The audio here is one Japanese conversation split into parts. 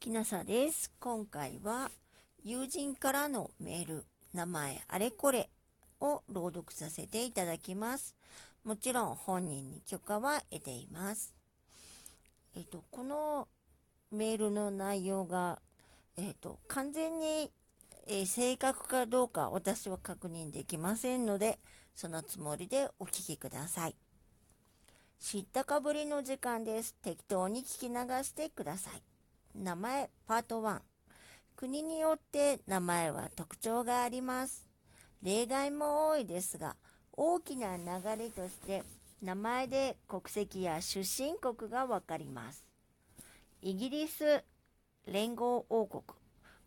きなさです。今回は友人からのメール、名前あれこれを朗読させていただきます。もちろん本人に許可は得ています。えっと、このメールの内容が、えっと、完全に、えー、正確かどうか私は確認できませんので、そのつもりでお聞きください。知ったかぶりの時間です。適当に聞き流してください。名前パート1。国によって名前は特徴があります。例外も多いですが、大きな流れとして名前で国籍や出身国がわかります。イギリス連合王国、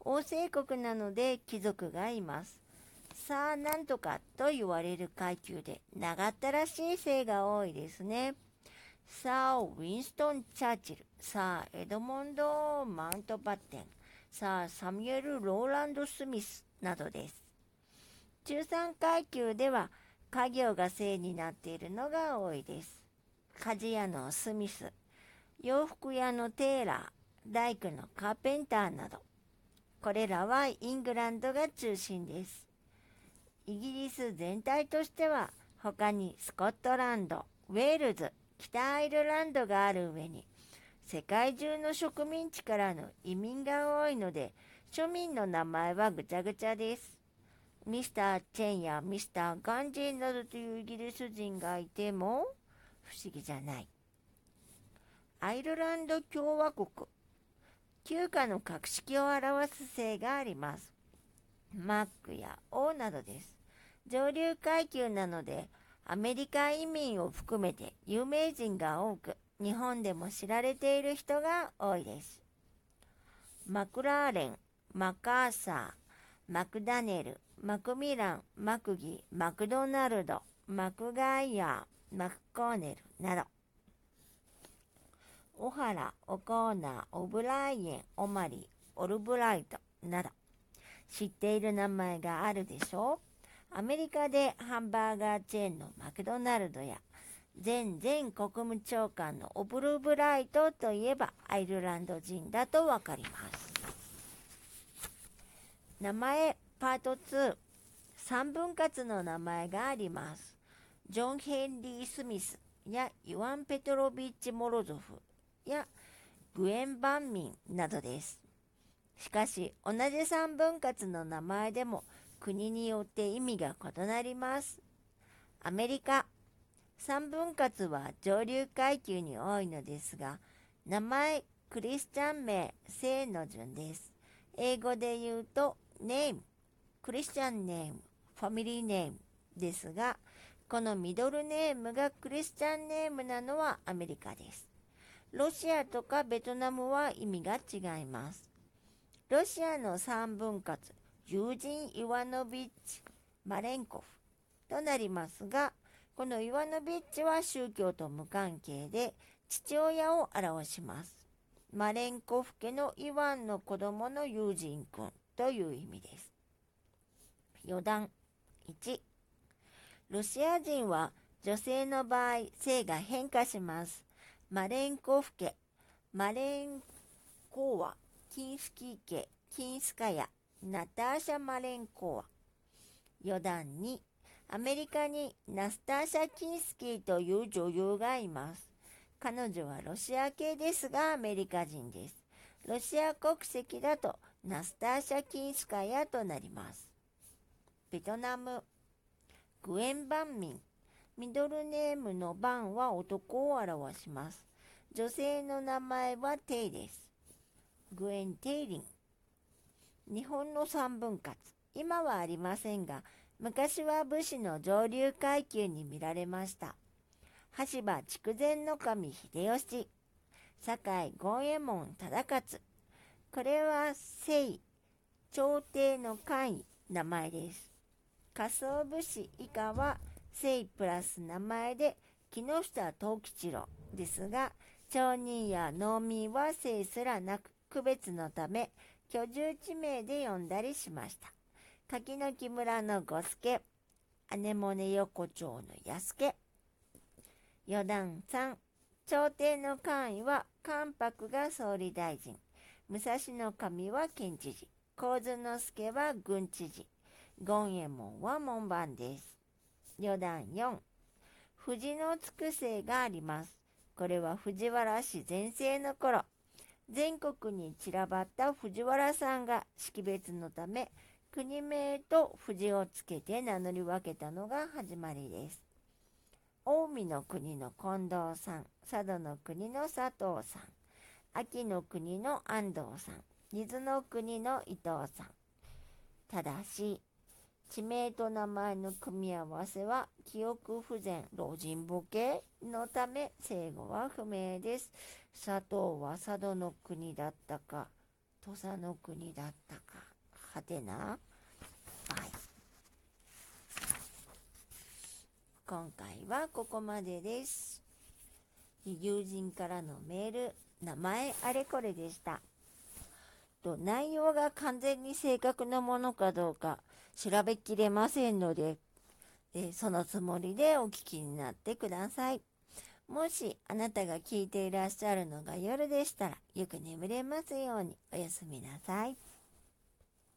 王政国なので貴族がいます。さあなんとかと言われる階級で長ったらしい姓が多いですね。さあウィンストン・チャーチル、さあエドモンド・マウントバッテン、さあサミュエル・ローランド・スミスなどです。中産階級では家業が姓になっているのが多いです。鍛冶屋のスミス、洋服屋のテーラー、大工のカーペンターなど、これらはイングランドが中心です。イギリス全体としては他にスコットランド、ウェールズ、北アイルランドがある上に世界中の植民地からの移民が多いので庶民の名前はぐちゃぐちゃです。ミスター・チェンやミスター・ガンジーなどというイギリス人がいても不思議じゃない。アイルランド共和国。旧家の格式を表す姓があります。マックや王などです。上流階級なので、アメリカ移民を含めて有名人が多く、日本でも知られている人が多いです。マクラーレン、マカーサー、マクダネル、マクミラン、マクギ、マクドナルド、マクガイアー、マクコーネルなど、オハラ、オコーナー、オブライエン、オマリー、オルブライトなど、知っている名前があるでしょう？アメリカでハンバーガーチェーンのマクドナルドや前前国務長官のオブルブライトといえばアイルランド人だとわかります。名前パート2 3分割の名前があります。ジョン・ヘンリー・スミスやイワン・ペトロビッチ・モロゾフやグエン・バンミンなどです。しかし同じ3分割の名前でも国によって意味が異なります。アメリカ3分割は上流階級に多いのですが名前クリスチャン名姓の順です。英語で言うとネームクリスチャンネームファミリーネームですがこのミドルネームがクリスチャンネームなのはアメリカです。ロシアとかベトナムは意味が違います。ロシアの3分割、友人イワノビッチ・マレンコフとなりますが、このイワノビッチは宗教と無関係で父親を表します。マレンコフ家のイワンの子供の友人君という意味です。余談1ロシア人は女性の場合性が変化します。マレンコフ家、マレンコーワキンスキー家、キンスカヤ、ナターシャ・マレンコワ。余談2、アメリカにナスターシャ・キンスキーという女優がいます。彼女はロシア系ですがアメリカ人です。ロシア国籍だとナスターシャ・キンスカヤとなります。ベトナム、グエン・バンミン。ミドルネームのバンは男を表します。女性の名前はテイです。グエン・テイリン。日本の三分割。今はありませんが、昔は武士の上流階級に見られました。羽柴筑前守秀吉、堺権右衛門忠勝。これは聖、朝廷の官位、名前です。仮想武士以下は聖プラス名前で木下藤吉郎ですが、町人や農民は姓すらなく、区別のため居住地名で呼んだりしました。柿の木村の五助、姉もね横丁の安助。余談3、朝廷の官位は関白が総理大臣、武蔵の神は県知事。神津之助は軍知事。権右衛門は門番です。余談4。藤のつくせがあります。これは藤原氏全盛の頃、全国に散らばった藤原さんが識別のため、国名と藤をつけて名乗り分けたのが始まりです。近江の国の近藤さん、佐渡の国の佐藤さん、秋の国の安藤さん、伊豆の国の伊藤さん。ただし、地名と名前の組み合わせは記憶不全、老人ボケのため生後は不明です。佐藤は佐渡の国だったか、土佐の国だったか、はてな？はい。今回はここまでです。友人からのメール、名前あれこれでした。と内容が完全に正確なものかどうか調べきれませんので、えそのつもりでお聞きになってください。もしあなたが聞いていらっしゃるのが夜でしたら、よく眠れますようにおやすみなさい。